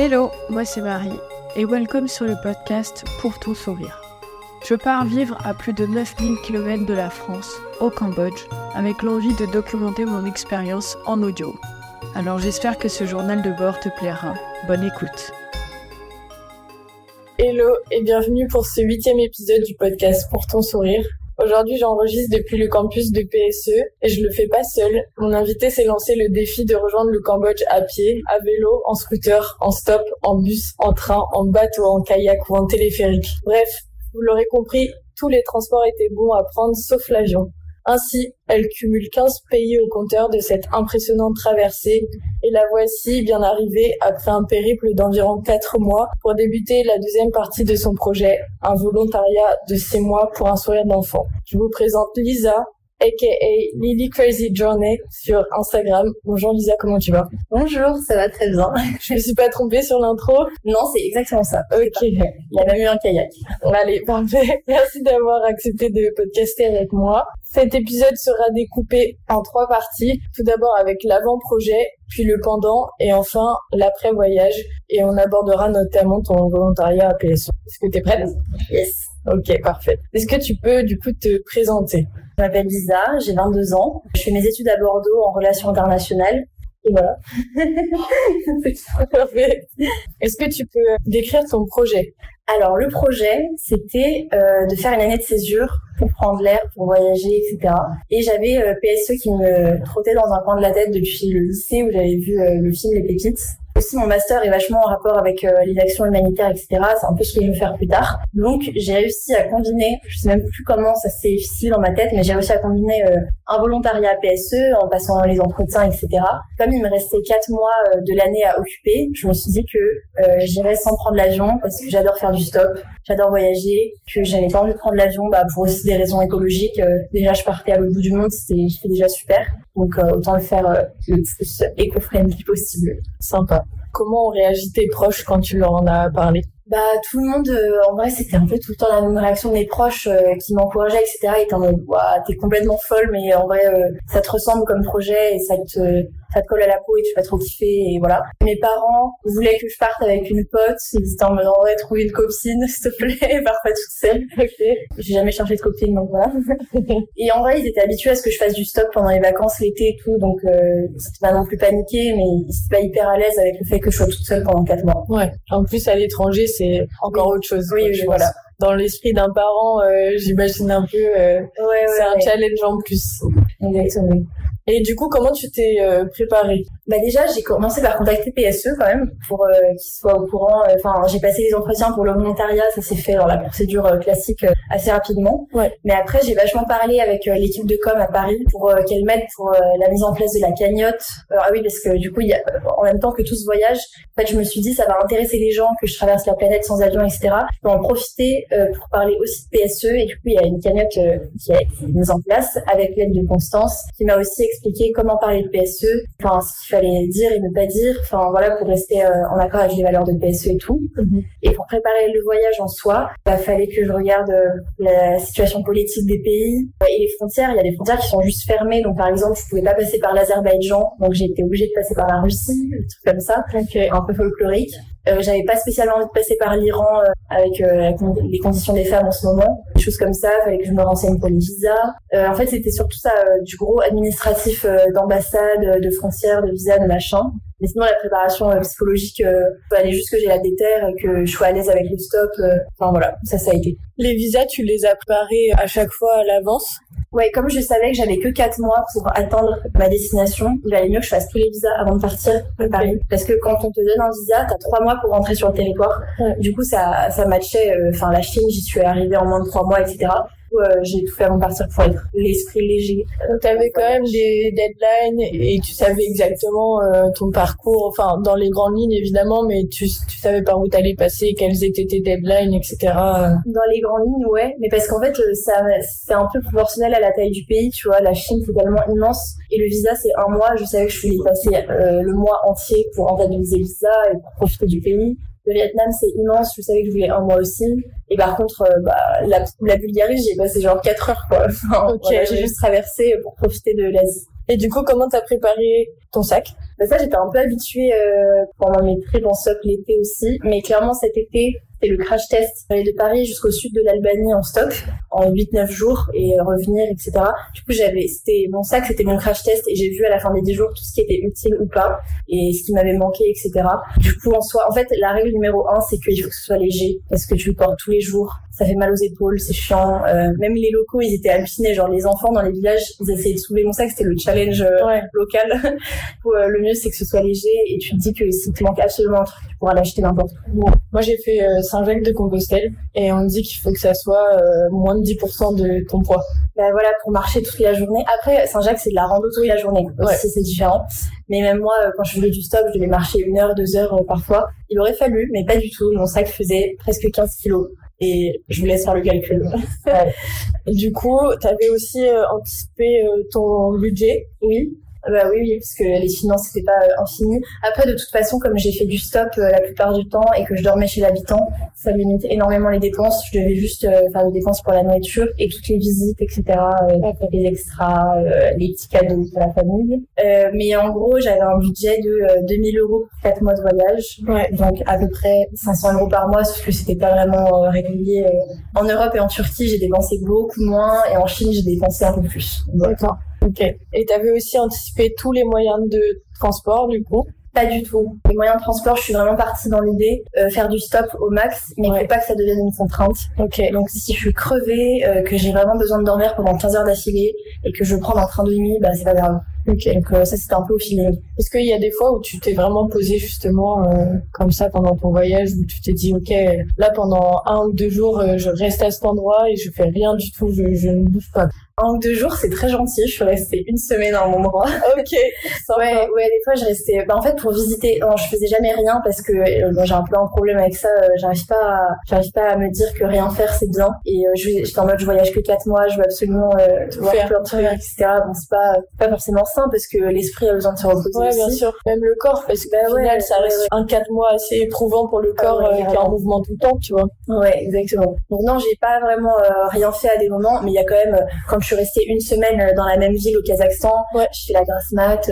Hello, moi c'est Marie et welcome sur le podcast Pour ton sourire. Je pars vivre à plus de 9000 km de la France, au Cambodge, avec l'envie de documenter mon expérience en audio. Alors j'espère que ce journal de bord te plaira. Bonne écoute. Hello et bienvenue pour ce huitième épisode du podcast Pour ton sourire. Aujourd'hui, j'enregistre depuis le campus de PSE et je le fais pas seul. Mon invité s'est lancé le défi de rejoindre le Cambodge à pied, à vélo, en scooter, en stop, en bus, en train, en bateau, en kayak ou en téléphérique. Bref, vous l'aurez compris, tous les transports étaient bons à prendre sauf l'avion. Ainsi, elle cumule 15 pays au compteur de cette impressionnante traversée et la voici bien arrivée après un périple d'environ 4 mois pour débuter la deuxième partie de son projet, un volontariat de 6 mois pour un sourire d'enfant. Je vous présente Lisa, aka Lily Crazy Journey sur Instagram. Bonjour Lisa, comment tu vas? Bonjour, ça va très bien. Je me suis pas trompée sur l'intro Non, c'est exactement ça. Ok. Il y a même eu un kayak. Allez, parfait. Merci d'avoir accepté de podcaster avec moi. Cet épisode sera découpé en trois parties. Tout d'abord avec l'avant-projet, puis le pendant et enfin l'après-voyage. Et on abordera notamment ton volontariat à PSO. Est-ce que tu es prête? Yes. Ok, parfait. Est-ce que tu peux du coup te présenter? Je m'appelle Lisa, j'ai 22 ans. Je fais mes études à Bordeaux en relations internationales. Et voilà. Parfait. Est-ce que tu peux décrire ton projet? Alors, le projet, c'était euh, de faire une année de césure pour prendre l'air, pour voyager, etc. Et j'avais euh, PSE qui me trottait dans un coin de la tête depuis le lycée où j'avais vu euh, le film Les Pépites. Aussi, mon master est vachement en rapport avec euh, les actions humanitaires, etc. C'est un peu ce que je veux faire plus tard. Donc, j'ai réussi à combiner, je sais même plus comment ça s'est difficile dans ma tête, mais j'ai réussi à combiner euh, un volontariat PSE en passant les entretiens, etc. Comme il me restait quatre mois euh, de l'année à occuper, je me suis dit que j'irais sans prendre l'avion parce que j'adore faire du stop, j'adore voyager, que j'avais pas envie de prendre l'avion bah, pour aussi des raisons écologiques. Déjà, je partais à l'autre bout du monde, c'était déjà super. Donc, autant le faire euh, le plus éco-friendly possible. Sympa. Comment ont réagi tes proches quand tu leur en as parlé? Bah tout le monde, euh, en vrai, c'était un peu tout le temps la même réaction de mes proches euh, qui m'encourageaient, etc. Étaient en mode, t'es complètement folle, mais en vrai, euh, ça te ressemble comme projet et ça te, ça te colle à la peau et tu vas trop kiffer et voilà. Mes parents voulaient que je parte avec une pote. Ils étaient en mode, vrai, trouver une copine, s'il te plaît, pars pas toute seule. Ok. J'ai jamais cherché de copine, donc voilà. et en vrai, ils étaient habitués à ce que je fasse du stop pendant les vacances l'été et tout, donc euh, c'était pas non plus paniqué, mais ils étaient pas hyper à l'aise avec le fait que je sois toute seule pendant quatre mois. Ouais. En plus, à l'étranger, c'est encore autre chose. Oui, quoi, oui, je voilà. Dans l'esprit d'un parent, euh, j'imagine un peu, euh, Ouais, ouais, c'est un ouais. challenge en plus. Exactement. Et du coup, comment tu t'es euh, préparée? Bah déjà, j'ai commencé par contacter PSE quand même pour euh, qu'ils soient au courant. Enfin, j'ai passé les entretiens pour le volontariat, ça s'est fait dans la procédure euh, classique euh, assez rapidement. Ouais. Mais après, j'ai vachement parlé avec euh, l'équipe de com à Paris pour euh, qu'elle m'aide pour euh, la mise en place de la cagnotte. Ah oui, parce que du coup, il y a, en même temps que tout ce voyage, en fait, je me suis dit ça va intéresser les gens que je traverse la planète sans avion, etc. Je peux en profiter euh, pour parler aussi de PSE et du coup, il y a une cagnotte euh, qui a été mise en place avec l'aide de Constance qui m'a aussi expliqué comment parler de PSE, enfin ce fallait dire et ne pas dire, enfin voilà pour rester euh, en accord avec les valeurs de PSE et tout. Et pour préparer le voyage en soi, il fallait que je regarde euh, la situation politique des pays euh, et les frontières. Il y a des frontières qui sont juste fermées, donc par exemple je pouvais pas passer par l'Azerbaïdjan, donc j'ai été obligée de passer par la Russie, des trucs comme ça, un peu folklorique. Euh, j'avais pas spécialement envie de passer par l'Iran euh, avec euh, les conditions des femmes en ce moment, des choses comme ça. Fallait que je me renseigne pour les visas. Euh, en fait, c'était surtout ça, du gros administratif d'ambassade, de frontières, de visas, de machin. Mais sinon, la préparation psychologique, euh, fallait juste que j'ai la déterre et que je sois à l'aise avec le stop. euh, Enfin voilà, ça, ça a été. Les visas, tu les as préparés à chaque fois à l'avance? Ouais, comme je savais que j'avais que quatre mois pour atteindre ma destination, il valait mieux que je fasse tous les visas avant de partir à Paris. Parce que quand on te donne un visa, t'as trois mois pour rentrer sur le territoire. Ouais. Du coup, ça, ça matchait. euh, Enfin, la Chine, j'y suis arrivée en moins de trois mois, etc. Euh, j'ai tout fait avant de partir pour être l'esprit léger. Tu avais quand même des deadlines et tu savais exactement euh, ton parcours, enfin dans les grandes lignes évidemment, mais tu, tu savais par où t'allais passer, quelles étaient tes deadlines, etc. Dans les grandes lignes, ouais. Mais parce qu'en fait, euh, ça, c'est un peu proportionnel à la taille du pays, tu vois. La Chine, c'est tellement immense. Et le visa, c'est un mois. Je savais que je voulais passer euh, le mois entier pour rentabiliser le visa et pour profiter du pays. Le Vietnam, c'est immense. Je savais que je voulais un mois aussi. Et par contre, euh, bah, la, la Bulgarie, j'ai passé genre 4 heures, quoi. Enfin, voilà, j'ai oui. juste traversé pour profiter de l'Asie. Et du coup, comment t'as préparé ton sac bah ça, j'étais un peu habituée euh, pendant mes trips en stop l'été aussi. Mais clairement, cet été, c'était le crash test. J'allais de Paris jusqu'au sud de l'Albanie en stop en 8-9 jours et revenir, etc. Du coup, j'avais, c'était mon sac, c'était mon crash test et j'ai vu à la fin des 10 jours tout ce qui était utile ou pas et ce qui m'avait manqué, etc. Du coup, en soi, en fait, la règle numéro un, c'est qu'il faut que ce soit léger parce que tu le portes tous les jours. Ça fait mal aux épaules, c'est chiant. Euh, même les locaux, ils étaient hallucinés. Genre les enfants dans les villages, ils essayaient de soulever mon sac. C'était le challenge euh, local. euh, le mieux, c'est que ce soit léger et tu te dis que si te manque absolument un truc, tu pourras l'acheter n'importe où. Moi, j'ai fait euh, Saint-Jacques de Compostelle et on me dit qu'il faut que ça soit euh, moins de 10% de ton poids. Bah voilà, pour marcher toute la journée. Après, Saint-Jacques, c'est de la rando toute la journée. Ouais. c'est différent. Mais même moi, quand je faisais du stop, je devais marcher une heure, deux heures parfois. Il aurait fallu, mais pas du tout. Mon sac faisait presque 15 kilos. Et je vous laisse faire le calcul. Ouais. Du coup, t'avais aussi euh, anticipé euh, ton budget. Oui. Bah oui, oui, parce que les finances c'était pas euh, infini. Après, de toute façon, comme j'ai fait du stop euh, la plupart du temps et que je dormais chez l'habitant, ça limite énormément les dépenses. Je devais juste euh, faire des dépenses pour la nourriture et toutes les visites, etc. euh, les extras, euh, les petits cadeaux pour la famille. Euh, mais en gros, j'avais un budget de euh, 2000 euros pour 4 mois de voyage. Ouais. Donc à peu près 500 euros par mois, sauf que c'était pas vraiment euh, régulier. euh. En Europe et en Turquie, j'ai dépensé beaucoup moins et en Chine, j'ai dépensé un peu plus. D'accord. Ok. Et t'avais aussi anticipé tous les moyens de transport, du coup? Pas du tout. Les moyens de transport, je suis vraiment partie dans l'idée euh, faire du stop au max, mais il Ouais. faut pas que ça devienne une contrainte. Ok. Donc si je suis crevée, euh, que j'ai vraiment besoin de dormir pendant 15 heures d'affilée et que je prends un train de nuit, bah c'est pas grave. Ok. Donc euh, ça c'était un peu au feeling. Est-ce qu'il y a des fois où tu t'es vraiment posé justement euh, comme ça pendant ton voyage, où tu t'es dit, ok, là pendant un ou deux jours, euh, je reste à cet endroit et je fais rien du tout, je, je ne bouge pas? Un ou deux jours, c'est très gentil. Je suis restée une semaine à un endroit. Ok. Ouais, ouais, des fois je restais. Bah, en fait, pour visiter, non, je faisais jamais rien parce que moi, j'ai un peu un problème avec ça. j'arrive pas, à... j'arrive pas à me dire que rien faire c'est bien. Et je- j'étais en mode, je voyage que quatre mois, je veux absolument Tout voir faire. plein de trucs, etc. Bon, c'est pas, pas forcément sain parce que l'esprit a besoin de se reposer Ouais, aussi. bien sûr. Même le corps, parce que Bah au ouais, final, ça reste ouais. un quatre mois assez éprouvant pour le Ah corps ouais, euh, qui est en mouvement tout le temps, tu vois. Ouais, exactement. Donc non, j'ai pas vraiment euh, rien fait à des moments, mais il y a quand même, euh, quand je suis restée une semaine euh, dans la même ville au Kazakhstan, Ouais. je fais la grasse mat,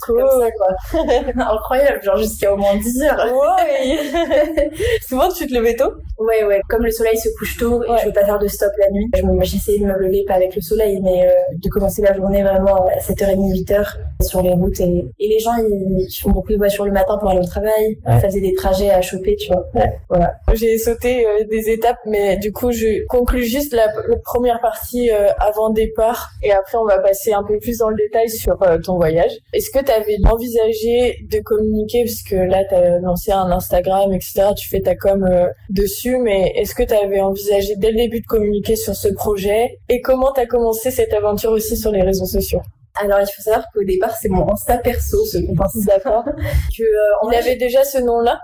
trucs comme ça, quoi. Incroyable, genre jusqu'à au moins 10 heures. Ouais. Souvent, tu te levais tôt? Ouais, ouais, comme le soleil se couche tôt et je veux pas faire de stop la nuit, je me- j'essaie de me lever pas avec le soleil, mais euh, de commencer la journée vraiment à 7h30, 8h sur les routes. Et, et les gens, ils, ils font beaucoup de voitures le matin pour aller au travail, Ouais. ça faisait des trajets à choper, tu vois. Ouais, voilà. J'ai sauté euh, des étapes, mais du coup, je conclus juste la, la première partie euh, avant départ, et après, on va passer un peu plus dans le détail sur euh, ton voyage. Est-ce que tu avais envisagé de communiquer, parce que là, tu as lancé un Instagram, etc., tu fais ta com euh, dessus, mais est-ce que tu avais envisagé dès le début de communiquer sur ce projet, et comment tu as commencé cette aventure aussi sur les réseaux sociaux? Alors, il faut savoir qu'au départ, c'est mon Insta perso, ce qu'on pense D'accord. que, euh, avait déjà ce nom-là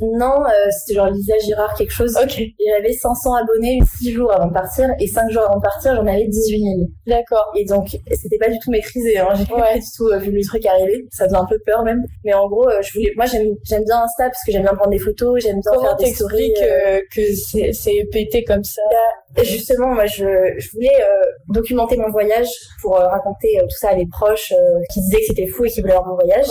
Non, euh, c'était genre Lisa Girard quelque chose. Ok, j'avais 500 abonnés 6 jours avant de partir et 5 jours avant de partir, j'en avais 18 000. d'accord. Et donc, c'était pas du tout maîtrisé. Hein. J'ai Ouais. pas du tout euh, vu le truc arriver. Ça faisait un peu peur même. Mais en gros, je voulais, moi, j'aime, j'aime bien Insta parce que j'aime bien prendre des photos, j'aime bien Comment faire des stories. que c'est c'est pété comme ça? Et justement, moi, je, je voulais documenter mon voyage pour raconter tout ça à des proches euh, qui disaient que c'était fou et qui voulaient voir mon voyage.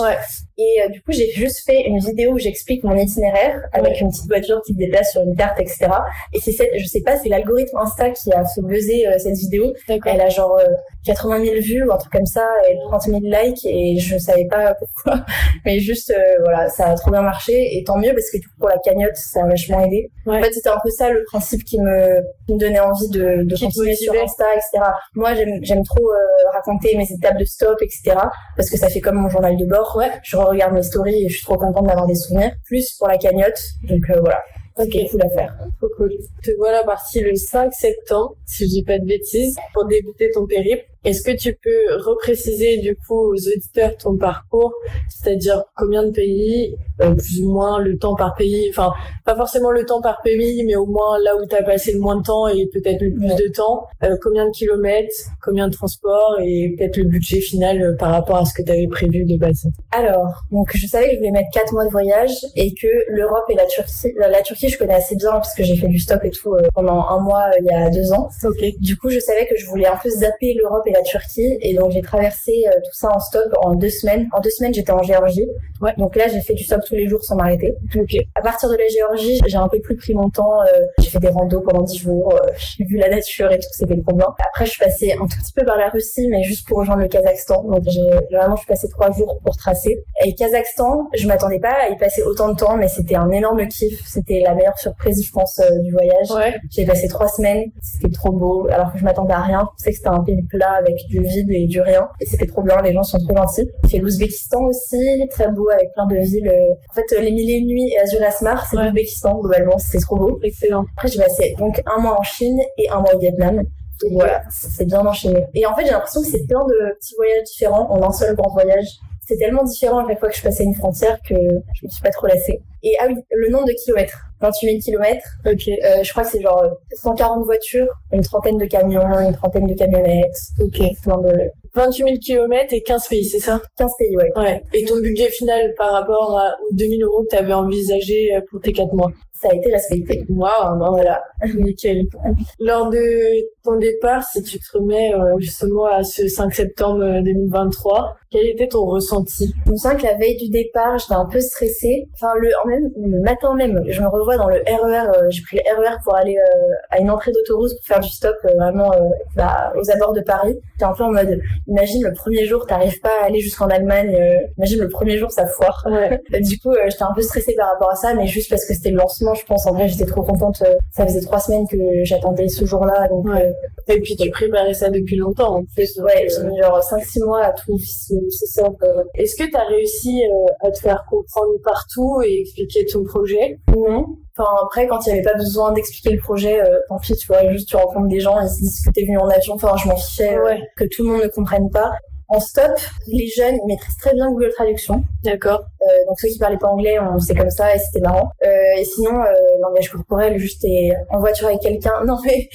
Et euh, du coup, j'ai juste fait une vidéo où j'explique mon itinéraire avec Ouais. une petite voiture qui se déplace sur une carte, etc. Et c'est cette, je sais pas, c'est l'algorithme Insta qui a fait buzzer euh, cette vidéo. Elle a genre euh, 80 000 vues ou un truc comme ça et 30 000 likes et je savais pas pourquoi. Mais juste, euh, voilà, ça a trop bien marché et tant mieux parce que du coup, pour la cagnotte, ça a vachement aidé. Ouais. En fait, c'était un peu ça le principe qui me, qui me donnait envie de, de continuer sur. Insta, etc. Moi, j'aime, j'aime trop euh, raconter mes étapes de stop, etc. Parce que ça fait comme mon journal de bord. Ouais. Je regarde mes stories et je suis trop contente d'avoir des souvenirs. Plus pour la cagnotte. Donc euh, voilà. C'était cool à faire. Trop cool. Te voilà parti le 5 septembre, si je dis pas de bêtises, pour débuter ton périple. Est-ce que tu peux repréciser du coup aux auditeurs ton parcours, c'est-à-dire combien de pays, euh, plus ou moins le temps par pays, enfin pas forcément le temps par pays, mais au moins là où tu as passé le moins de temps et peut-être le plus Ouais. de temps, euh, combien de kilomètres, combien de transports et peut-être le budget final euh, par rapport à ce que tu avais prévu de base? Alors, donc je savais que je voulais mettre 4 mois de voyage et que l'Europe et la Turquie, la, la Turquie je connais assez bien parce que j'ai fait du stop et tout euh, pendant un mois euh, il y a deux ans. Ok. Du coup, je savais que je voulais un peu zapper l'Europe et la Turquie. Et donc j'ai traversé tout ça en stop en deux semaines. En deux semaines, j'étais en Géorgie. Ouais. Donc là, j'ai fait du stop tous les jours sans m'arrêter. Ok. À partir de la Géorgie, j'ai un peu plus pris mon temps. j'ai fait des randos pendant dix jours. j'ai vu la nature et tout, c'était trop bien. Après, je suis passée un tout petit peu par la Russie, mais juste pour rejoindre le Kazakhstan. Donc j'ai vraiment, je suis passée trois jours pour tracer. Et Kazakhstan, je m'attendais pas à y passer autant de temps, mais c'était un énorme kiff. C'était la meilleure surprise, je pense, du voyage. Ouais. J'ai passé trois semaines, c'était trop beau, alors que je m'attendais à rien. Je pensais que c'était un pays plat avec du vide et du rien. Et c'était trop bien, les gens sont trop gentils. Fait l'Ouzbékistan aussi, très beau avec plein de villes. En fait, les mille et une nuits et Azur Asmar, c'est Ouais. l'Ouzbékistan globalement, c'était trop beau. Excellent. Après, j'ai passé donc un mois en Chine et un mois au Vietnam. Donc voilà, c'est bien enchaîné. Et en fait, j'ai l'impression que c'est plein de petits voyages différents en un seul grand voyage. C'est tellement différent à chaque fois que je passais une frontière que je me suis pas trop lassée. Et ah oui, le nombre de kilomètres. 28 000 kilomètres. Ok. Euh, je crois que c'est genre 140 voitures, une trentaine de camions, une trentaine de camionnettes. Ok. De 28 000 km et 15 pays, c'est ça? 15 pays, ouais. Ouais. Et ton budget final par rapport à- aux 2000 euros que tu avais envisagé euh, pour tes 4 mois? Ça a été respecté. Waouh, ben voilà. Nickel. Lors de ton départ, si tu te remets euh, justement à ce 5 septembre euh, 2023, quel était ton ressenti? Je me sens que la veille du départ, j'étais un peu stressée. Enfin, le, en même, le matin même, je me revois dans le RER. euh, j'ai pris le RER pour aller euh, à une entrée d'autoroute pour faire du stop euh, vraiment euh, bah, aux abords de Paris. J'étais un peu en mode, imagine le premier jour, t'arrives pas à aller jusqu'en Allemagne. euh, imagine le premier jour, ça foire. Ouais. Euh, Du coup, euh, j'étais un peu stressée par rapport à ça, mais juste parce que c'était le lancement, je pense. En vrai, j'étais trop contente. euh, Ça faisait trois semaines que j'attendais ce jour-là, donc Ouais. Euh, Et puis tu préparais ça depuis longtemps en plus. ouais, euh, j'ai mis genre 5-6 mois à tout c'est c'est ça. euh, Est-ce que tu as réussi euh, à te faire comprendre partout et expliquer ton projet? Non. Enfin, après, quand il n'y avait pas besoin d'expliquer le projet, euh, tant pis, tu vois, juste tu rencontres des gens, ils se disent que t'es venu en avion, enfin, je m'en fichais, euh, Ouais. que tout le monde ne comprenne pas. En stop, les jeunes, ils maîtrisent très bien Google Traduction. D'accord. Euh, donc ceux qui parlaient pas anglais, on faisait comme ça et c'était marrant. Euh, et sinon, euh, langage corporel, juste t'es en voiture avec quelqu'un. Non mais,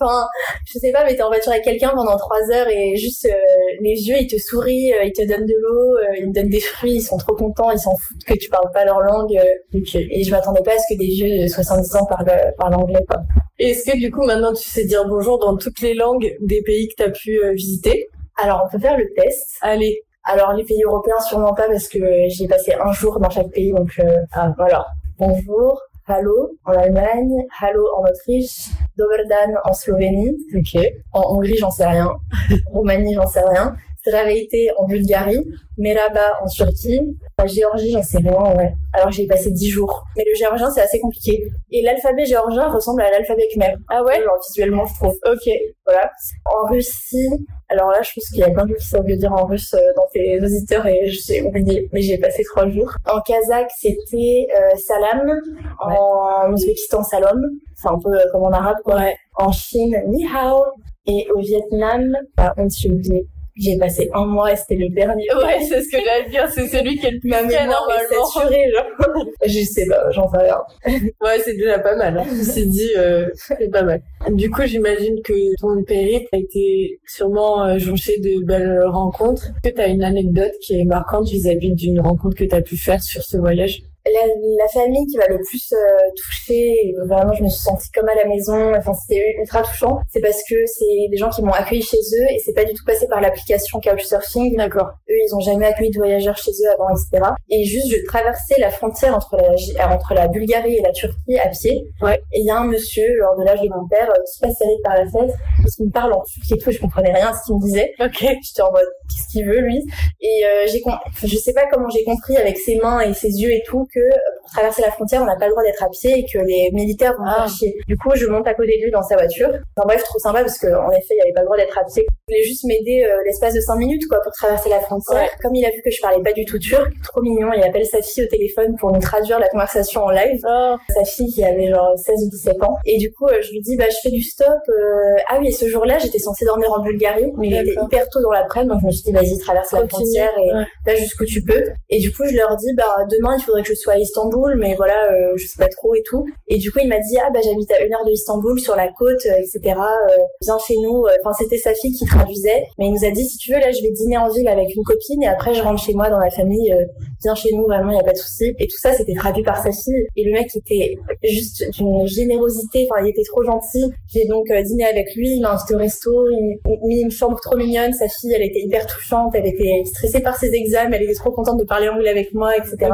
enfin, je sais pas, mais t'es en voiture avec quelqu'un pendant trois heures et juste euh, les yeux, ils te sourient, ils te donnent de l'eau, ils te donnent des fruits, ils sont trop contents, ils s'en foutent que tu parles pas leur langue. et je m'attendais pas à ce que des vieux de 70 ans parlent, parlent anglais, quoi. Est-ce que du coup maintenant tu sais dire bonjour dans toutes les langues des pays que tu as pu visiter? Alors, on peut faire le test. Allez. Alors, les pays européens, sûrement pas, parce que j'y ai passé un jour dans chaque pays, donc euh, ah, voilà. Bonjour, hallo. En Allemagne, hallo en Autriche, Doberdan en Slovénie, Ok. en Hongrie, j'en sais rien, Roumanie, j'en sais rien, Zdravейte en Bulgarie, Merhaba en Turquie, la Géorgie, j'en sais rien, ouais. Alors, j'y ai passé 10 jours. Mais le géorgien, c'est assez compliqué. Et l'alphabet géorgien ressemble à l'alphabet khmer. Ah ouais? Genre, visuellement, je trouve. Ok. Voilà. En Russie, alors là, je pense qu'il y a plein de gens qui savent le dire en russe euh, dans tes auditeurs et je sais oublié, mais j'ai passé trois jours. En kazakh, c'était euh, salam. En Ouzbékistan, salom. C'est un peu euh, comme en arabe, quoi. Ouais. En Chine, ni hao. Et au Vietnam, par contre, j'ai oublié. J'ai passé un mois et c'était le dernier. Ouais, c'est ce que j'allais dire, c'est celui qui est le plus Ma mémoire est normalement. saturée, genre. je sais pas, j'en sais rien. Ouais, c'est déjà pas mal. Hein. Ceci dit, euh, c'est pas mal. Du coup, j'imagine que ton périple a été sûrement euh, jonché de belles rencontres. Est-ce que tu as une anecdote qui est marquante vis-à-vis d'une rencontre que tu as pu faire sur ce voyage? La, la famille qui m'a le plus euh, touchée, vraiment je me suis sentie comme à la maison, enfin c'était ultra touchant, c'est parce que c'est des gens qui m'ont accueilli chez eux et c'est pas du tout passé par l'application Couchsurfing. D'accord. Eux ils ont jamais accueilli de voyageurs chez eux avant, etc. Et juste je traversais la frontière entre la, euh, entre la Bulgarie et la Turquie à pied. Ouais. Et il y a un monsieur, genre de l'âge de mon père, euh, qui se passe par la fenêtre, qui me parle en turc et tout, je comprenais rien à ce qu'il me disait. Ok. J'étais en mode, qu'est-ce qu'il veut, lui? Et euh, j'ai com- je sais pas comment j'ai compris avec ses mains et ses yeux et tout que pour traverser la frontière, on n'a pas le droit d'être à pied et que les militaires vont Ah. faire chier. Du coup, je monte à côté de lui dans sa voiture. Enfin bref, trop sympa parce qu'en effet, il n'y avait pas le droit d'être à pied. Il voulait juste m'aider euh, l'espace de 5 minutes quoi pour traverser la frontière. Ouais. Comme il a vu que je parlais pas du tout turc, trop mignon, il appelle sa fille au téléphone pour nous traduire la conversation en live Oh, sa fille qui avait genre 16 ou 17 ans. Et du coup, euh, je lui dis, bah, je fais du stop. euh, Ah oui, et ce jour-là, j'étais censée dormir en Bulgarie, mais il était hyper tôt dans l'après-midi, donc je me suis dit, vas-y, traverse la frontière et Ouais. va jusqu'où tu peux. Et du coup, je leur dis, bah, demain, il faudrait que je sois à Istanbul Istanbul, mais voilà, euh, je sais pas trop et tout. Et du coup, il m'a dit, ah bah j'habite à une heure de Istanbul, sur la côte, euh, etc. Euh, viens chez nous. Enfin, c'était sa fille qui traduisait, mais il nous a dit, si tu veux, là, je vais dîner en ville avec une copine et après, je rentre chez moi dans la famille. viens chez nous, vraiment, il y a pas de souci. Et tout ça, c'était traduit par sa fille. Et le mec était juste d'une générosité. Enfin, il était trop gentil. J'ai donc dîné avec lui, il m'a invité au resto, il m'a mis une chambre trop mignonne. Sa fille, elle était hyper touchante, elle était stressée par ses examens, elle était trop contente de parler anglais avec moi, etc.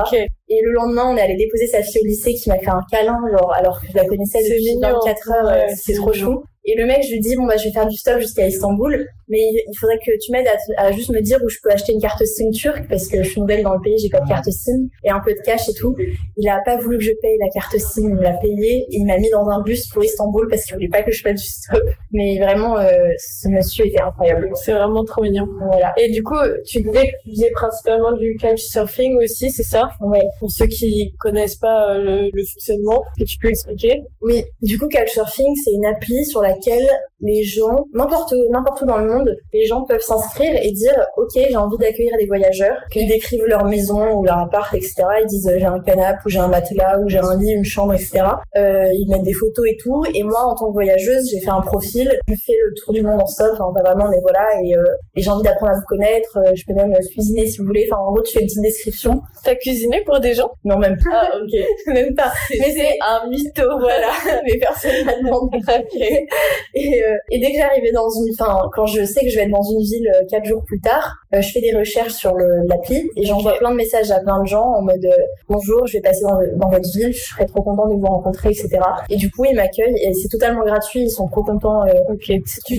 Et le lendemain, on est allé déposer sa fille au lycée qui m'a fait un câlin, genre, alors que je la connaissais depuis 24 heures, c'est trop chou. Et le mec, je lui dis, bon, bah, je vais faire du stop jusqu'à Istanbul, mais il faudrait que tu m'aides à, juste me dire où je peux acheter une carte SIM turque, parce que je suis nouvelle dans le pays, j'ai pas de carte SIM, et un peu de cash et tout. Il a pas voulu que je paye la carte SIM, il me l'a payé, et il m'a mis dans un bus pour Istanbul parce qu'il voulait pas que je fasse du stop. Mais vraiment, euh, ce monsieur était incroyable. C'est vraiment trop mignon. Voilà. Et du coup, tu disais que tu faisais principalement du couchsurfing aussi, c'est ça? Ouais. Pour ceux qui connaissent pas euh, le, le fonctionnement, que tu peux expliquer? Oui. Du coup, couchsurfing, c'est une appli sur laquelle laquelle les gens, n'importe où, n'importe où dans le monde, les gens peuvent s'inscrire et dire, ok, j'ai envie d'accueillir des voyageurs, qu'ils décrivent leur maison ou leur appart, etc. Ils disent, j'ai un canapé ou j'ai un matelas ou j'ai un lit, une chambre, etc. Euh, ils mettent des photos et tout. Et moi, en tant que voyageuse, j'ai fait un profil, je fais le tour du monde en stop, enfin pas vraiment, mais voilà, et, euh, et j'ai envie d'apprendre à vous connaître. Euh, je peux même cuisiner si vous voulez. Enfin, en gros, tu fais une petite description. T'as cuisiné pour des gens? Non, même pas. Ah, ok. même pas. Mais c'est un mytho, voilà. mais personne m'a demandé. et, euh, et dès que j'arrivais dans une, enfin, quand je sais que je vais être dans une ville euh, quatre jours plus tard, euh, je fais des recherches sur l'appli et j'envoie plein de messages à plein de gens en mode bonjour, je vais passer dans, dans, votre ville, je serais trop content de vous rencontrer, etc. Et du coup, ils m'accueillent et c'est totalement gratuit, ils sont trop contents. ok. Tu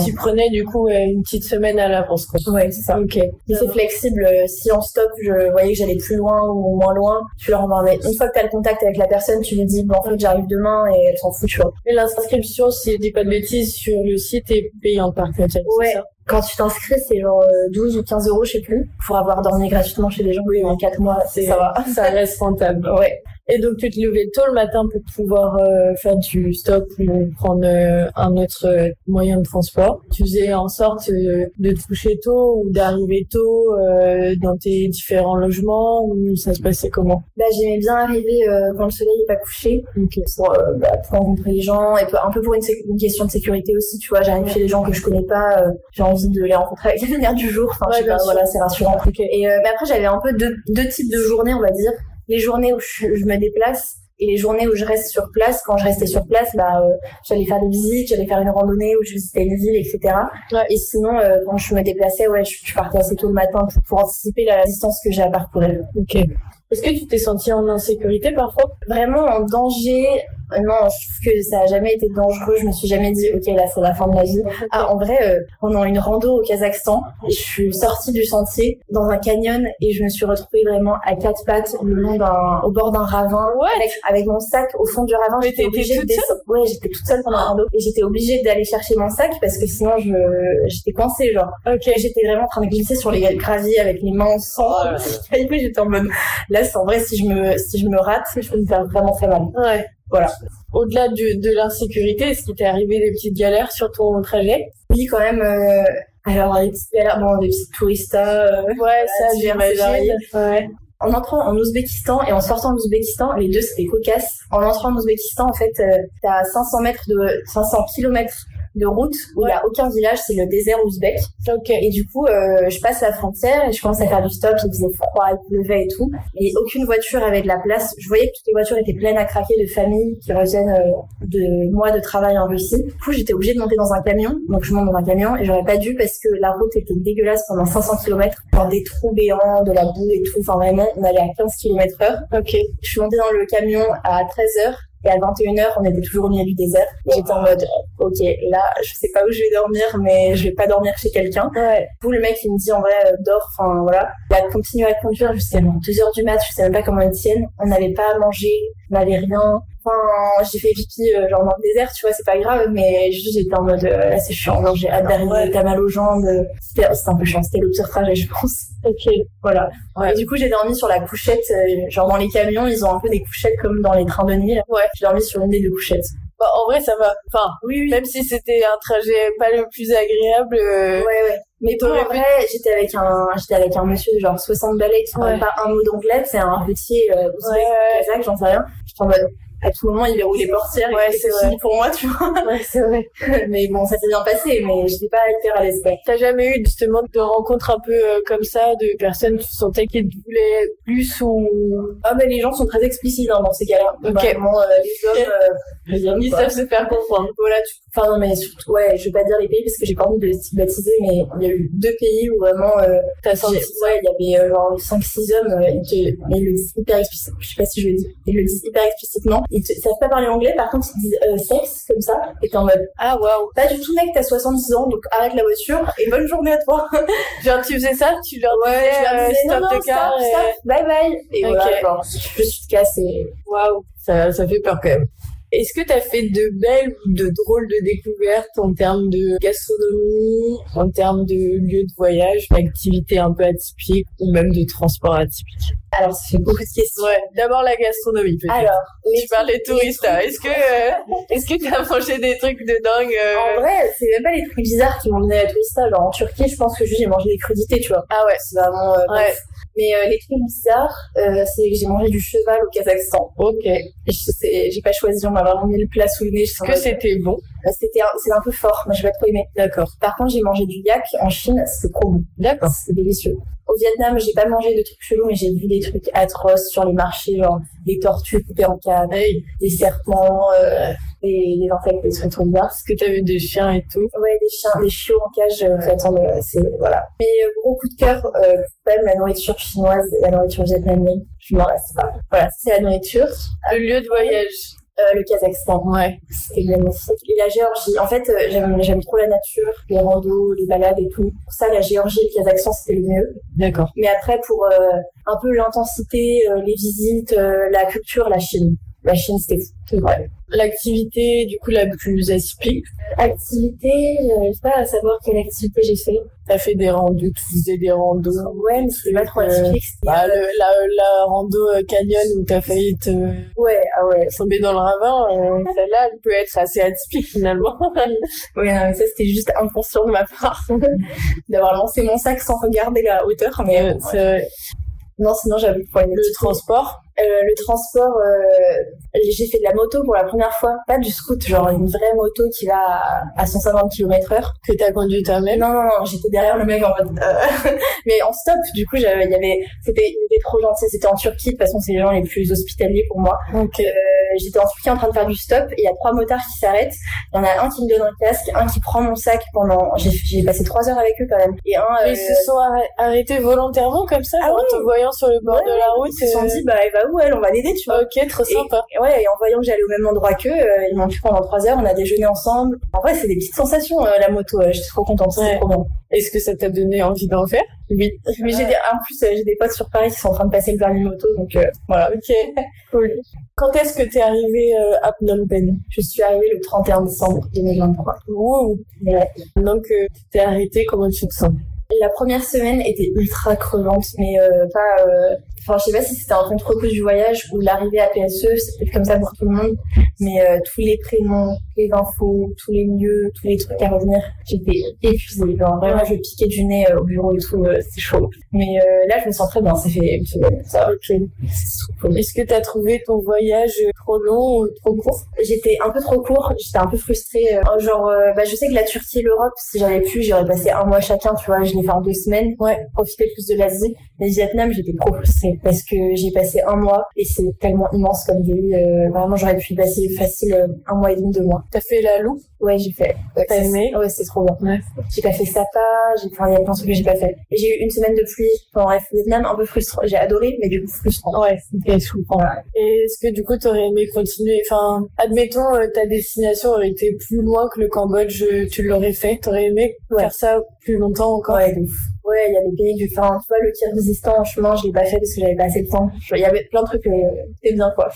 t'y prenais du coup une petite semaine à l'avance, quoi. Ouais, c'est ça. Ok. Et c'est flexible. Si en stop, je voyais que j'allais plus loin ou moins loin, tu leur envoies. Mais une fois que t'as le contact avec la personne, tu lui dis bon en fait j'arrive demain et elle s'en fout, tu vois. Et l'inscription, si je dis pas de bêtises, sur le site est payante par contre. Ouais. Ça quand tu t'inscris, c'est genre 12 euh, ou 15 euros, je sais plus, pour avoir dormi gratuitement chez des gens oui, en 4 mois. Ça va. Ça reste rentable. Ouais. Et donc tu te levais tôt le matin pour pouvoir euh, faire du stop ou prendre euh, un autre euh, moyen de transport. Tu faisais en sorte de te coucher tôt ou d'arriver tôt dans tes différents logements ou ça se passait comment? Bah j'aimais bien arriver quand le soleil n'est pas couché pour, bah, pour, rencontrer les gens et un peu pour une, une, question de sécurité aussi. Tu vois, j'arrive chez des gens que je connais pas, j'ai envie de les rencontrer avec la lumière du jour. Enfin, je sais pas, voilà, c'est rassurant. Et bah, après j'avais un peu deux, deux types de journées, on va dire les journées où je, me déplace et les journées où je reste sur place, quand je restais sur place, bah, euh, j'allais faire des visites, j'allais faire une randonnée où je visitais une ville, etc. Et sinon, euh, quand je me déplaçais, ouais, je, partais assez tôt le matin pour, anticiper la distance que j'ai à parcourir. Ok. Est-ce que tu t'es senti en insécurité parfois? Vraiment en danger non, je trouve que ça a jamais été dangereux. Je me suis jamais dit, ok, là, c'est la fin de la vie. Ah, en vrai, euh, pendant une rando au Kazakhstan, je suis sortie du sentier dans un canyon et je me suis retrouvée vraiment à quatre pattes le long d'un, au bord d'un ravin, avec, avec, mon sac au fond du ravin. J'étais obligée de descendre. Ouais, j'étais toute seule pendant la rando et j'étais obligée d'aller chercher mon sac parce que sinon je, j'étais coincée, genre. Ok. J'étais vraiment en train de glisser sur les graviers avec les mains en sang. Oh, j'étais en mode, là, en vrai, si je me, si je me rate, je peux me faire vraiment très mal. Ouais. Voilà. Au-delà de l'insécurité, est-ce qu'il t'est arrivé des petites galères sur ton trajet? Oui, quand même. Euh... Alors, des petites galères, bon, des petites touristas. Euh... Ouais, ça, j'imagine. Ouais. En entrant en Ouzbékistan et en sortant de l'Ouzbékistan, les deux c'était cocasse. En entrant en Ouzbékistan, en fait, euh, t'as 500 mètres de 500 kilomètres de route où il y a aucun village, c'est le désert ouzbek. Ok. Et du coup, euh, je passe la frontière et je commence à faire du stop, il faisait froid, il pleuvait et tout. Et aucune voiture avait de la place. Je voyais que toutes les voitures étaient pleines à craquer de familles qui reviennent euh, de mois de travail en Russie. Du coup, j'étais obligée de monter dans un camion. Donc, je monte dans un camion et j'aurais pas dû parce que la route était dégueulasse pendant 500 km, dans des trous béants, de la boue et tout. Enfin, vraiment, on allait à 15 km heure. Ok. Je suis montée dans le camion à 13 heures et à 21h, on était toujours au milieu du désert. J'étais en mode, ok, là, je sais pas où je vais dormir, mais je vais pas dormir chez quelqu'un. Ouais. Vous, le mec, il me dit, en vrai, euh, dors, enfin, voilà. Il a continué à conduire jusqu'à 2h du mat, je sais même pas comment ils tiennent. On n'avait pas à manger, on n'avait rien. Enfin, j'ai fait pipi euh, genre dans le désert, tu vois, c'est pas grave, mais juste j'étais en mode euh, là c'est chiant, genre j'ai hâte d'arriver, t'as mal aux jambes. C'était un peu chiant, c'était le pire trajet, je pense. Ok, voilà. Ouais. Et du coup, j'ai dormi sur la couchette, euh, genre dans les camions, ils ont un peu des couchettes comme dans les trains de nuit. Là. Ouais. J'ai dormi sur une des deux couchettes. Bah, en vrai, ça va. Enfin, oui, oui. même si c'était un trajet pas le plus agréable. Ouais, ouais. Mais bon, T'aurais après, j'étais avec un, j'étais avec un monsieur de genre 60 balais qui Ouais. parle pas un mot d'anglais, c'est un petit, euh, ouais. kazakh, j'en sais rien. J'étais en mode, à tout moment, il verrouille les portières Ouais, c'est vrai. fini pour moi, tu vois. Ouais, c'est vrai. mais bon, ça s'est bien passé, mais j'étais pas hyper à l'aise. T'as jamais eu justement de rencontres un peu euh, comme ça de personnes qui sentais qu'ils te voulaient plus ou? Ah, mais les gens sont très explicites, hein, dans ces cas-là. Ok. Vraiment, euh, les hommes, euh, les hommes, ils savent se faire comprendre. Voilà, tu... enfin non mais surtout, ouais, je vais pas dire les pays parce que j'ai pas envie de les stigmatiser, mais il y a eu deux pays où vraiment, euh, T'as senti ouais, il y avait euh, genre 5-6 hommes, euh, ils, te... ils le disent hyper explicitement, je sais pas si je le dis, ils le disent hyper explicitement, ils, ils savent pas parler anglais, par contre ils disent euh, sexe, comme ça, et t'es en mode, Ah waouh. pas du tout mec, t'as 70 ans, donc arrête la voiture, et bonne journée à toi. Genre tu faisais ça, tu leur Ouais, disais, je leur euh, disais, stop non, non, de car stop, et- stop, bye bye, et Ok. voilà, genre, je suis et... Waouh, ça, ça fait peur quand même. Est-ce que tu as fait de belles ou de drôles de découvertes en termes de gastronomie, en termes de lieux de voyage, d'activités un peu atypiques ou même de transport atypique? Alors, ça fait beaucoup de questions. Ouais, d'abord la gastronomie peut-être. Alors, tu parles des touristes, là. Est-ce que euh, est-ce que t'as mangé des trucs de dingue euh, En vrai, c'est même pas les trucs bizarres qui m'ont donné la tourista. Genre en Turquie, je pense que juste j'ai mangé des crudités, tu vois. Ah ouais. C'est vraiment. euh, Ouais. Mais euh, les trucs bizarres, euh, c'est que j'ai mangé du cheval au Kazakhstan. Ok. J'ai pas choisi, on m'a vraiment mis le plat sous le nez. je que c'était bon? C'était un, c'est un peu fort, moi j'ai pas trop aimé. D'accord. Par contre, j'ai mangé du yak en Chine, c'était trop bon. D'accord. C'était délicieux. Au Vietnam, j'ai pas mangé de trucs chelous, mais j'ai vu des trucs atroces sur les marchés, genre des tortues coupées en quatre, Hey, des serpents, euh, des, des insectes, des trucs trop bizarres. est-ce que t'as vu des chiens et tout? Ouais, des chiens, des chiots en cage, euh, euh, c'est, voilà. Mais gros coup de cœur, euh, quand même la nourriture chinoise et la nourriture vietnamienne, je m'en lasse pas. Voilà, c'est la nourriture. Le lieu de voyage. Euh, le Kazakhstan, Ouais. c'était magnifique. Et la Géorgie, en fait, euh, j'aime, j'aime trop la nature, les randos, les balades et tout. Pour ça, la Géorgie et le Kazakhstan, c'était le mieux. D'accord. Mais après, pour euh, un peu l'intensité, euh, les visites, euh, la culture, la Chine. La Chine, c'était fou. Vrai. L'activité du coup la plus atypique. Activité, j'arrive pas à savoir quelle activité j'ai fait. T'as fait des randos, tu faisais des randos. Ouais, mais c'était pas trop Euh, atypique. Bah, euh, le, la, la rando euh, canyon où t'as failli te Ouais, ah ouais. tomber dans le ravin, euh, celle-là, elle peut être assez atypique finalement. Ouais, non, mais ça c'était juste inconscient de ma part d'avoir lancé mon sac sans regarder la hauteur. Mais Euh, non, sinon j'avais le transport. Euh, le transport, euh, j'ai fait de la moto pour la première fois, pas du scoot, genre une vraie moto qui va à, à 150 km heure. que t'as conduit toi-même. Non, non, non, j'étais derrière le mec en mode, euh, mais en stop. Du coup, il y avait, c'était, trop gentil. C'était en Turquie. De toute façon, c'est les gens les plus hospitaliers pour moi. Ok. Euh, j'étais en Turquie en train de faire du stop et il y a trois motards qui s'arrêtent. Il y en a un qui me donne un casque, un qui prend mon sac pendant, j'ai, passé trois heures avec eux quand même. Et un, euh, ils se sont arrêt- arrêtés volontairement comme ça, Ah en te voyant sur le bord Ouais, de la route. ils se sont dit, bah, elle où elle? On va l'aider, tu vois. Ok, trop sympa. Et ouais, et en voyant que j'allais au même endroit qu'eux, euh, ils m'ont pris pendant trois heures, on a déjeuné ensemble. En vrai, c'est des petites sensations, euh, la moto, euh, j'étais trop contente, c'était Ouais. trop bien. Est-ce que ça t'a donné envie d'en faire? Oui. Mais j'ai des, en plus, j'ai des potes sur Paris qui sont en train de passer le permis moto, donc euh, voilà. Ok, cool. Quand est-ce que t'es arrivé euh, à Phnom Penh? Je suis arrivée le 31 décembre 2023. Wow. Ouais. Donc, euh, t'es arrêté, comment tu te sens? La première semaine était ultra crevante, mais euh, pas... euh, Enfin, je sais pas si c'était un contre-coup du voyage ou l'arrivée à PSE, c'est peut-être comme ça pour tout le monde, mais euh, tous les prénoms, les infos, tous les lieux, tous les trucs à revenir, j'étais épuisée. Genre, vraiment, je piquais du nez euh, au bureau et tout, euh, c'est chaud. Mais euh, là, je me sens très bien, ça fait une semaine, ça. Est-ce que t'as trouvé ton voyage trop long ou trop court? J'étais un peu trop court, j'étais un peu frustrée. euh, genre, bah, je sais que la Turquie et l'Europe, si j'avais pu, j'aurais passé un mois chacun, tu vois, je l'ai fait en deux semaines. Ouais. Profiter plus de l'Asie. Mais le Vietnam, j'étais trop frustrée parce que j'ai passé un mois et c'est tellement immense comme ville. euh, vraiment, j'aurais pu passer facile euh, un mois et demi, deux mois. T'as fait la loupe? Ouais, j'ai fait. Ouais, T'as aimé Ouais, c'est trop bien. Ouais. J'ai pas fait Sapa, j'ai, enfin, il y a plein de trucs que j'ai pas fait. J'ai eu une semaine de pluie. Enfin, bref, Vietnam, un peu frustrant. J'ai adoré, mais du coup, frustrant. Ouais, je comprends. Voilà. Et est-ce que du coup, t'aurais aimé continuer? Enfin, admettons, euh, ta destination aurait été plus loin que le Cambodge, tu l'aurais fait T'aurais aimé Ouais. faire ça plus longtemps encore? Ouais. Ouais, il y a des pays du, enfin, tu vois, le Kyrgyzstan, en chemin, je l'ai pas fait parce que j'avais pas assez de temps. Il y avait plein de trucs, euh, c'était bien, quoi.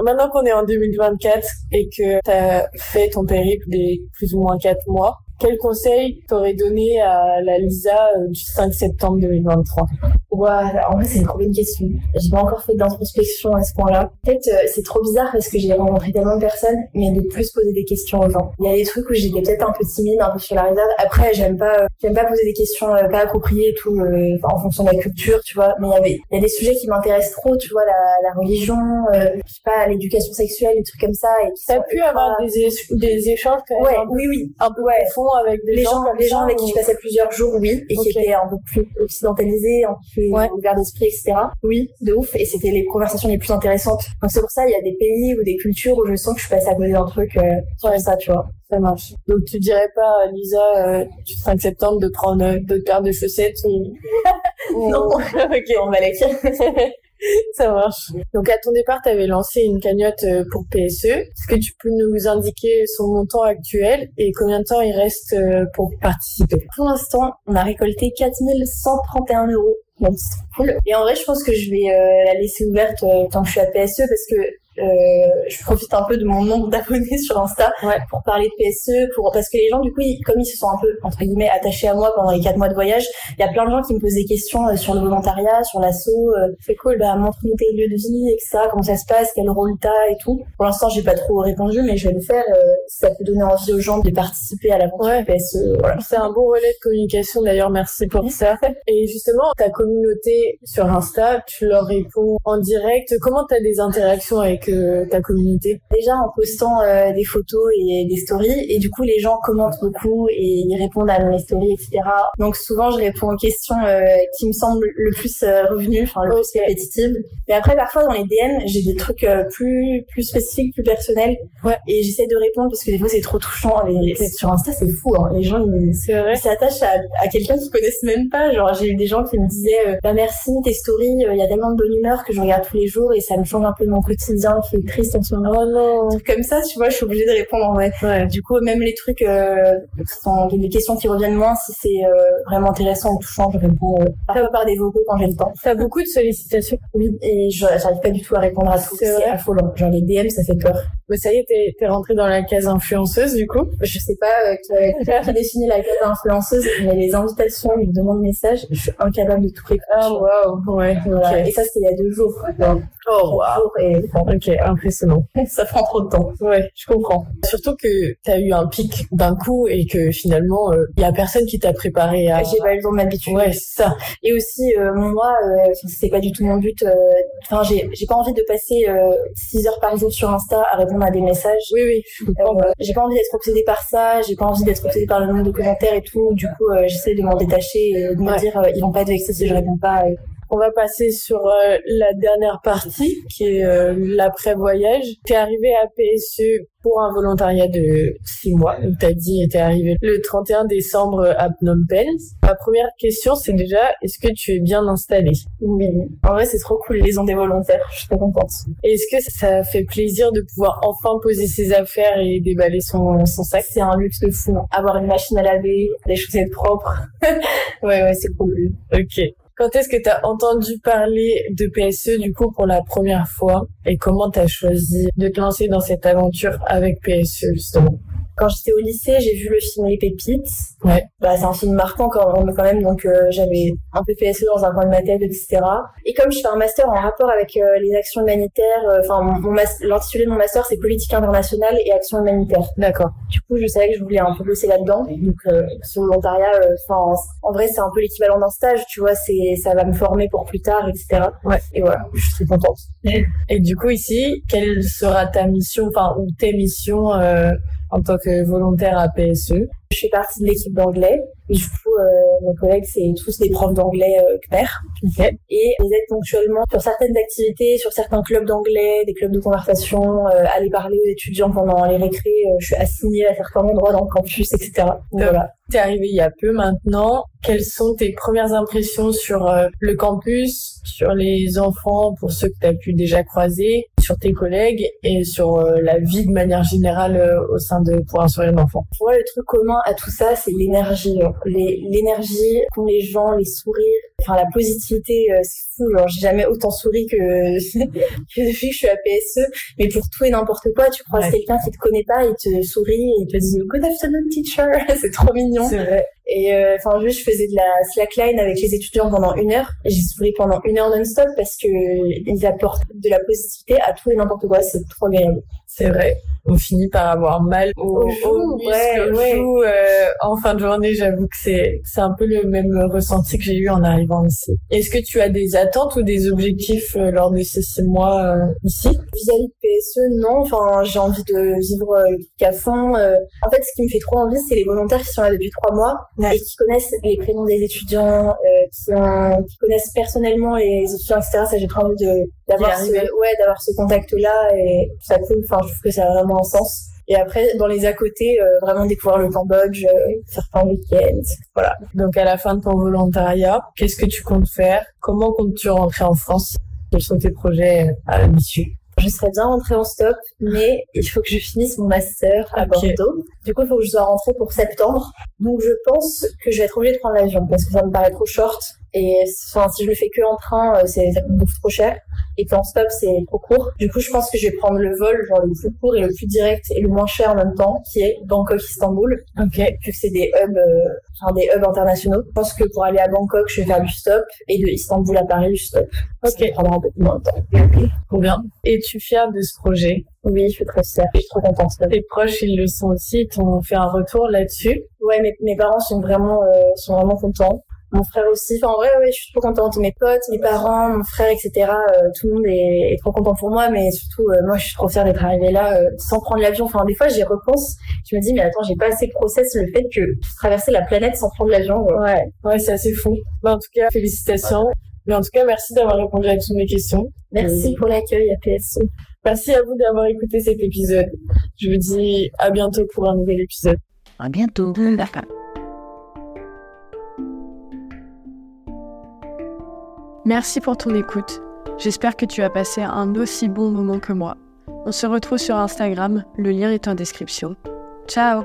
Maintenant qu'on est en 2024 et que t'as fait ton périple des plus ou moins quatre mois, quel conseil t'aurais donné à la Lisa euh, du 5 septembre 2023 Ouais, en vrai, c'est une trop bonne question. J'ai pas encore fait d'introspection à ce point-là. Peut-être, euh, c'est trop bizarre parce que j'ai rencontré tellement de personnes, mais de plus poser des questions aux gens. Il y a des trucs où j'étais peut-être un peu timide, un peu sur la réserve. Après, j'aime pas, euh, j'aime pas poser des questions pas appropriées et tout, en fonction de la culture, tu vois. Mais il y avait, il y a des sujets qui m'intéressent trop, tu vois, la, la religion, je sais pas, l'éducation sexuelle, des trucs comme ça. Et qui T'as pu avoir des, des échanges quand même ouais, oui, oui. un peu ouais. profonds avec des les gens, les gens avec qui je passais plusieurs jours, oui, et qui étaient un peu plus occidentalisés, un peu plus ouais. ouverts d'esprit, etc. Oui, de ouf, et c'était les conversations les plus intéressantes. Donc c'est pour ça, il y a des pays ou des cultures où je sens que je suis passée à côté d'un truc euh, sur ça, tu vois. Ça marche. Donc tu dirais pas, Lisa, euh, du 5 septembre, de prendre euh, deux paires de chaussettes ou... non, ok, on va l'écrire. Ça marche. Donc à ton départ, tu avais lancé une cagnotte euh, pour PSE. Est-ce que tu peux nous indiquer son montant actuel et combien de temps il reste euh, pour participer? Pour l'instant, on a récolté 4131 euros. Donc c'est cool. Et en vrai, je pense que je vais euh, la laisser ouverte tant que je suis à PSE parce que euh, je profite un peu de mon nombre d'abonnés sur Insta ouais. pour parler de PSE, pour parce que les gens du coup, ils, comme ils se sont un peu entre guillemets attachés à moi pendant les quatre mois de voyage, il y a plein de gens qui me posent des questions euh, sur le volontariat, sur l'assaut. Euh, c'est cool. Bah, montre-nous tes lieux de vie, etc. Comment ça se passe, quel rôle t'as et tout. Pour l'instant, j'ai pas trop répondu, mais je vais le faire. Euh, si ça peut donner envie aux gens de participer à la ouais. PSE. Voilà. C'est un bon relais de communication. D'ailleurs, merci pour ça. et justement, ta communauté sur Insta, tu leur réponds en direct. Comment t'as des interactions avec euh, ta communauté Déjà en postant euh, des photos et des stories, et du coup les gens commentent beaucoup et ils répondent à mes stories, etc. Donc souvent je réponds aux questions euh, qui me semblent le plus euh, revenues, enfin le plus répétitives. Mais après parfois dans les DM j'ai des trucs euh, plus plus spécifiques, plus personnels, ouais. et j'essaie de répondre parce que des fois c'est trop touchant. Les, sur Insta c'est fou, hein. les gens ils s'attachent à, à quelqu'un qu'ils connaissent même pas. Genre j'ai eu des gens qui me disaient bah merci tes stories, il y a tellement de bonne humeur que je regarde tous les jours et ça me change un peu mon quotidien qui est triste en moment. Oh non. Comme ça, tu vois, je suis obligée de répondre en vrai. Ouais. Du coup, même les trucs, euh, sont des questions qui reviennent moins, si c'est euh, vraiment intéressant ou touchant, je réponds euh, parfois par des vocaux quand j'ai le temps. T'as beaucoup de sollicitations Oui, et j'arrive pas du tout à répondre à tout. C'est affolant. Genre les DM, ça fait peur. Mais ça y est, t'es, t'es rentrée dans la case influenceuse du coup Je sais pas euh, qui, qui définit la case influenceuse, mais les invitations, les demandes de messages, je suis incapable de tout répondre. Ah waouh, ouais. Voilà. Okay. Et ça, c'était il y a deux jours. Oh waouh. Et... Ok, impressionnant. ça prend trop de temps. Ouais, je comprends. Surtout que t'as eu un pic d'un coup et que finalement, il euh, y a personne qui t'a préparé à. J'ai pas eu le temps de m'habituer. Ouais, c'est ça. Et aussi, euh, moi, euh, c'était pas du tout mon but. Enfin, j'ai, j'ai pas envie de passer 6 heures par jour sur Insta à répondre à des messages. Oui, oui. Comprends. j'ai pas envie d'être obsédée par ça. J'ai pas envie d'être obsédée par le nombre de commentaires et tout. Du coup, j'essaie de m'en détacher et de me dire, ils vont pas être vexés si je réponds pas. Et... On va passer sur euh, la dernière partie, qui est euh, l'après-voyage. T'es arrivé à PSE pour un volontariat de six mois. Donc t'as dit, t'es arrivé le 31 décembre à Phnom Penh. Ma première question, c'est déjà, est-ce que tu es bien installé? Oui. En vrai, c'est trop cool. Ils ont des volontaires. Je très contente. Est-ce que ça fait plaisir de pouvoir enfin poser ses affaires et déballer son, son sac? C'est un luxe de fou. Avoir une machine à laver, des chaussettes propres. ouais, ouais, c'est cool. Ok. Quand est-ce que tu as entendu parler de PSE du coup pour la première fois? Et comment tu choisi de te lancer dans cette aventure avec PSE justement? Quand j'étais au lycée, j'ai vu le film Les Pépites. Ouais. Bah, c'est un film marquant quand quand même, donc euh, j'avais un peu PSE dans un coin de ma tête, etc. Et comme je fais un master en rapport avec euh, les actions humanitaires, enfin mon, mon l'intitulé de mon master c'est politique internationale et action humanitaire. D'accord. Du coup, je savais que je voulais un peu bosser là-dedans. Donc euh, ce volontariat, en, en vrai c'est un peu l'équivalent d'un stage, tu vois, c'est ça va me former pour plus tard, etc. Ouais. Et voilà, je suis contente. Et du coup ici, quelle sera ta mission, enfin ou tes missions euh, en tant que volontaire à PSE Je fais partie de l'équipe d'anglais. Du coup, euh, mes collègues, c'est tous des profs d'anglais euh. Okay. Et ils aident ponctuellement sur certaines activités, sur certains clubs d'anglais, des clubs de conversation, euh, aller parler aux étudiants pendant les récrés. Euh, je suis assignée à certains endroits dans le campus, etc. Donc, voilà. T'es arrivé il y a peu maintenant. Quelles sont tes premières impressions sur euh, le campus, sur les enfants, pour ceux que tu as pu déjà croiser, sur tes collègues et sur euh, la vie de manière générale euh, au sein de Pour un sourire d'enfant Pour moi, le truc commun à tout ça, c'est l'énergie. Les- L'énergie qu'ont les gens, les sourires. enfin la positivité, euh, c'est fou. Genre j'ai jamais autant souri que que depuis que je suis à PSE. Mais pour tout et n'importe quoi, tu croises quelqu'un qui te connaît pas, il te sourit et il te dit Good afternoon teacher. c'est trop mignon. C'est vrai. Et euh, enfin, juste, je faisais de la slackline avec les étudiants pendant une heure. J'ai souri pendant une heure non-stop parce que ils apportent de la positivité à tout et n'importe quoi. C'est trop agréable. C'est vrai. On finit par avoir mal au, Au muscle, ouais, euh, en fin de journée. J'avoue que c'est c'est un peu le même ressenti que j'ai eu en arrivant ici. Est-ce que tu as des attentes ou des objectifs euh, lors de ces six mois euh, ici? Vis-à-vis de PSE, non. Enfin, j'ai envie de vivre euh, le truc à fond. Euh, en fait, ce qui me fait trop envie, c'est les volontaires qui sont là depuis trois mois Ouais. et qui connaissent les prénoms des étudiants, euh, qui, ont, qui connaissent personnellement les étudiants, etc. Ça, j'ai trop envie de d'avoir ce, ouais, d'avoir ce contact-là et ça cool. Enfin, je trouve que ça a vraiment un sens. Et après, dans les à côté, euh, vraiment découvrir le Cambodge, euh, certains week-ends. Voilà. Donc à la fin de ton volontariat, qu'est-ce que tu comptes faire? Comment comptes-tu rentrer en France? Quels sont tes projets à l'issue? Je serais bien rentrée en stop, mais il faut que je finisse mon master à Ok. Bordeaux. Du coup, il faut que je sois rentrée pour septembre. Donc, je pense que je vais être obligée de prendre l'avion parce que ça me paraît trop short. Et enfin, si je le fais que en train, euh, c'est, ça coûte beaucoup trop cher. Et qu'en stop, c'est trop court. Du coup, je pense que je vais prendre le vol, genre le plus court et le plus direct et le moins cher en même temps, qui est Bangkok-Istanbul. Ok. Vu que c'est des hubs, euh, enfin, des hubs internationaux. Je pense que pour aller à Bangkok, je vais faire du stop et de Istanbul à Paris, du stop. Ça Ok. prendra un peu moins de temps. Trop bien. Es-tu fière de ce projet? Oui, je suis très fière. Je suis trop contente. Tes proches, ils le sont aussi. Ils t'ont fait un retour là-dessus? Ouais, mes, mes parents sont vraiment, euh, sont vraiment contents. Mon frère aussi. Enfin, en vrai, ouais, je suis trop contente. Mes potes, mes parents, mon frère, etc. euh, tout le monde est, est trop content pour moi. Mais surtout, euh, moi, je suis trop fière d'être arrivée là euh, sans prendre l'avion. Enfin, des fois, j'y repense. Je me dis, mais attends, j'ai pas assez process le fait que traverser la planète sans prendre l'avion. Ouais. Ouais, c'est assez fou. Mais en tout cas, félicitations. Mais en tout cas, merci d'avoir répondu à toutes mes questions. Merci pour l'accueil à PSE. Merci à vous d'avoir écouté cet épisode. Je vous dis à bientôt pour un nouvel épisode. À bientôt. Merci pour ton écoute. J'espère que tu as passé un aussi bon moment que moi. On se retrouve sur Instagram, le lien est en description. Ciao